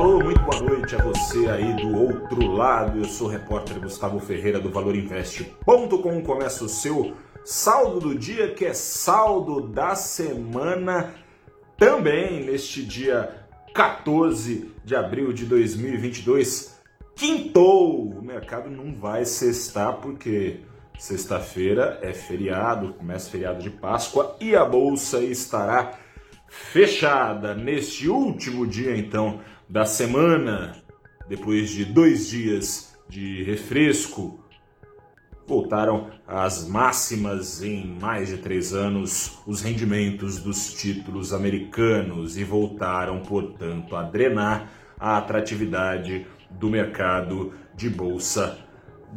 Alô, muito boa noite a você aí do outro lado. Eu sou o repórter Gustavo Ferreira do ValorInvest.com. Começa o seu saldo do dia, que é saldo da semana, também neste dia 14 de abril de 2022. Quintou! O mercado não vai cestar porque sexta-feira é feriado, começa feriado de Páscoa e a bolsa estará fechada neste último dia então da semana, depois de dois dias de refresco, voltaram às máximas em mais de três anos os rendimentos dos títulos americanos e voltaram, portanto, a drenar a atratividade do mercado de bolsa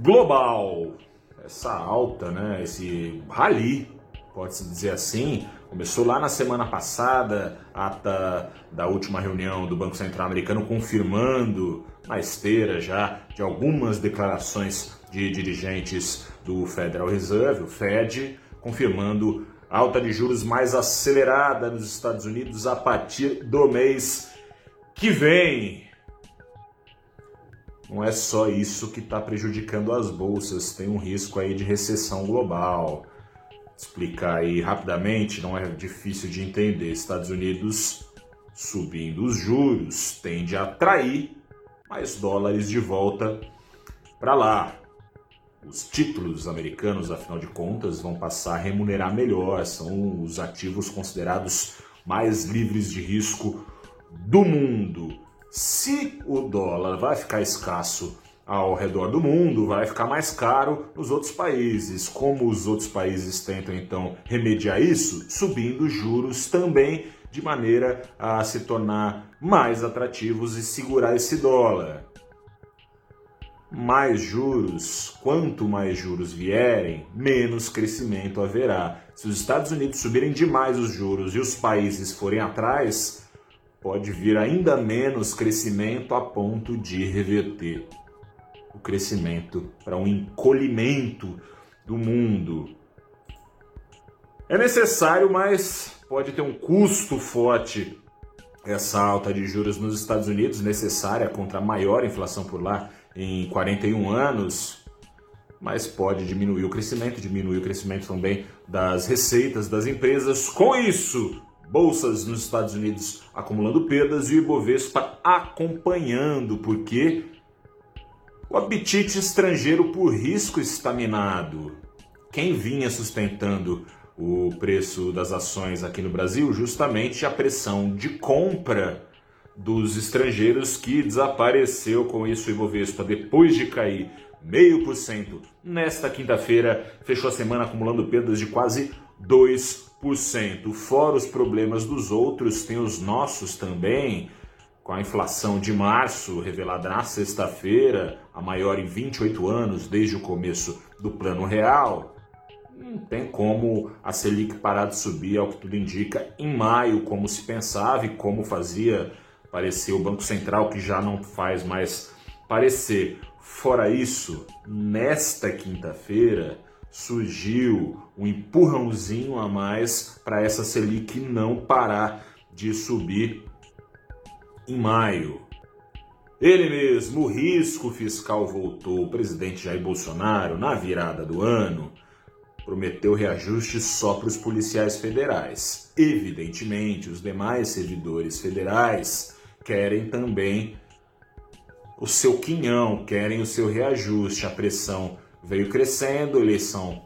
global. Essa alta, né, esse rally, pode-se dizer assim, Começou lá na semana passada, ata da última reunião do Banco Central Americano, confirmando na esteira já de algumas declarações de dirigentes do Federal Reserve, o Fed, confirmando alta de juros mais acelerada nos Estados Unidos a partir do mês que vem. Não é só isso que está prejudicando as bolsas, tem um risco aí de recessão global explicar aí rapidamente, não é difícil de entender. Estados Unidos subindo os juros tende a atrair mais dólares de volta para lá. Os títulos americanos, afinal de contas, vão passar a remunerar melhor, são os ativos considerados mais livres de risco do mundo. Se o dólar vai ficar escasso ao redor do mundo, vai ficar mais caro nos outros países. Como os outros países tentam então remediar isso? Subindo juros também, de maneira a se tornar mais atrativos e segurar esse dólar. Mais juros, quanto mais juros vierem, menos crescimento haverá. Se os Estados Unidos subirem demais os juros e os países forem atrás, pode vir ainda menos crescimento a ponto de reverter o crescimento, para um encolhimento do mundo. É necessário, mas pode ter um custo forte essa alta de juros nos Estados Unidos, necessária contra a maior inflação por lá em 41 anos, mas pode diminuir o crescimento, diminuir o crescimento também das receitas das empresas. Com isso, bolsas nos Estados Unidos acumulando perdas e o Ibovespa acompanhando, porque o apetite estrangeiro por risco estaminado. Quem vinha sustentando o preço das ações aqui no Brasil? Justamente a pressão de compra dos estrangeiros que desapareceu com isso o Ibovespa depois de cair meio por cento. Nesta quinta-feira fechou a semana acumulando perdas de quase 2%. Fora os problemas dos outros, tem os nossos também com a inflação de março revelada na sexta-feira, a maior em 28 anos desde o começo do Plano Real, não tem como a Selic parar de subir, ao que tudo indica, em maio, como se pensava e como fazia parecer o Banco Central, que já não faz mais parecer. Fora isso, nesta quinta-feira surgiu um empurrãozinho a mais para essa Selic não parar de subir em maio. Ele mesmo, o risco fiscal voltou. O presidente Jair Bolsonaro, na virada do ano, prometeu reajuste só para os policiais federais. Evidentemente, os demais servidores federais querem também o seu quinhão, querem o seu reajuste. A pressão veio crescendo, a eleição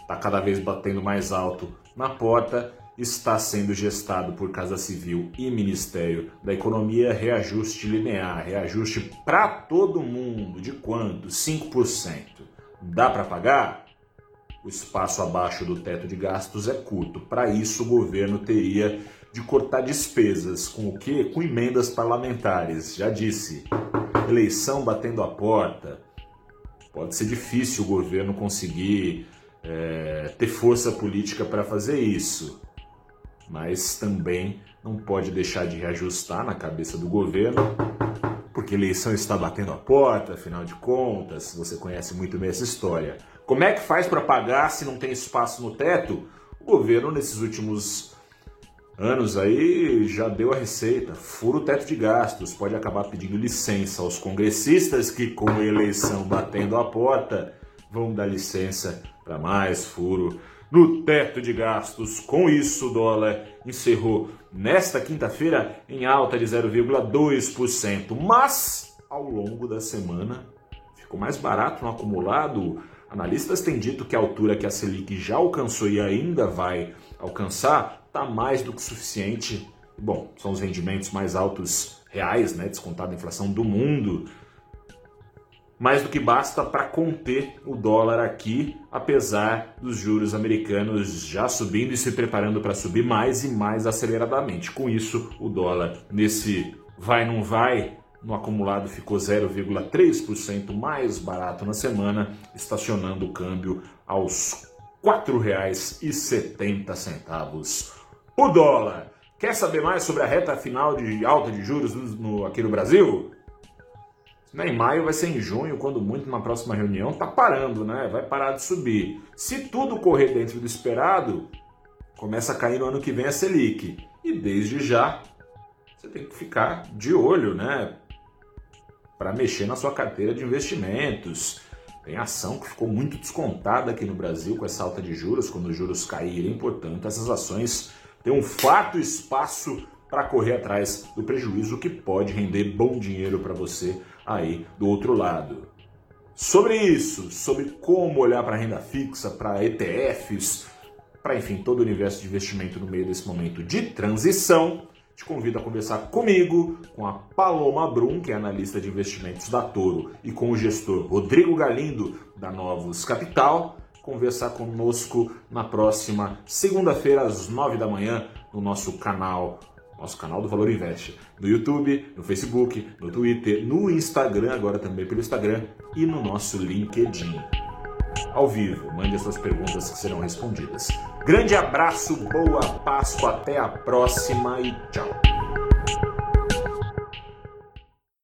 está cada vez batendo mais alto na porta está sendo gestado por Casa Civil e Ministério da Economia reajuste linear, reajuste para todo mundo. De quanto? 5%. Dá para pagar? O espaço abaixo do teto de gastos é curto. Para isso, o governo teria de cortar despesas. Com o quê? Com emendas parlamentares. Já disse. Eleição batendo a porta. Pode ser difícil o governo conseguir é, ter força política para fazer isso mas também não pode deixar de reajustar na cabeça do governo, porque eleição está batendo a porta, afinal de contas, você conhece muito bem essa história. Como é que faz para pagar se não tem espaço no teto? O governo, nesses últimos anos aí já deu a receita. Fura o teto de gastos. Pode acabar pedindo licença aos congressistas que, com a eleição batendo a porta, vão dar licença para mais furo no teto de gastos. Com isso, o dólar encerrou nesta quinta-feira em alta de 0,2%, mas ao longo da semana ficou mais barato no acumulado. Analistas têm dito que a altura que a Selic já alcançou e ainda vai alcançar está mais do que suficiente. Bom, são os rendimentos mais altos reais, né, descontado a inflação do mundo mais do que basta para conter o dólar aqui, apesar dos juros americanos já subindo e se preparando para subir mais e mais aceleradamente. Com isso, o dólar nesse vai não vai no acumulado ficou 0,3% mais barato na semana, estacionando o câmbio aos R$ 4,70 o dólar. Quer saber mais sobre a reta final de alta de juros no, aqui no Brasil? Né, em maio vai ser em junho, quando muito na próxima reunião, tá parando, né? Vai parar de subir. Se tudo correr dentro do esperado, começa a cair no ano que vem a Selic. E desde já, você tem que ficar de olho, né? Para mexer na sua carteira de investimentos. Tem ação que ficou muito descontada aqui no Brasil com essa alta de juros, quando os juros caírem. Portanto, essas ações têm um farto espaço para correr atrás do prejuízo que pode render bom dinheiro para você aí do outro lado. Sobre isso, sobre como olhar para renda fixa, para ETFs, para enfim todo o universo de investimento no meio desse momento de transição, te convido a conversar comigo, com a Paloma Brum, que é analista de investimentos da Toro, e com o gestor Rodrigo Galindo, da Novos Capital, conversar conosco na próxima segunda-feira, às nove da manhã, no nosso canal nosso canal do Valor Investe, no YouTube, no Facebook, no Twitter, no Instagram, agora também pelo Instagram e no nosso LinkedIn. Ao vivo, mande as suas perguntas que serão respondidas. Grande abraço, boa Páscoa, até a próxima e tchau!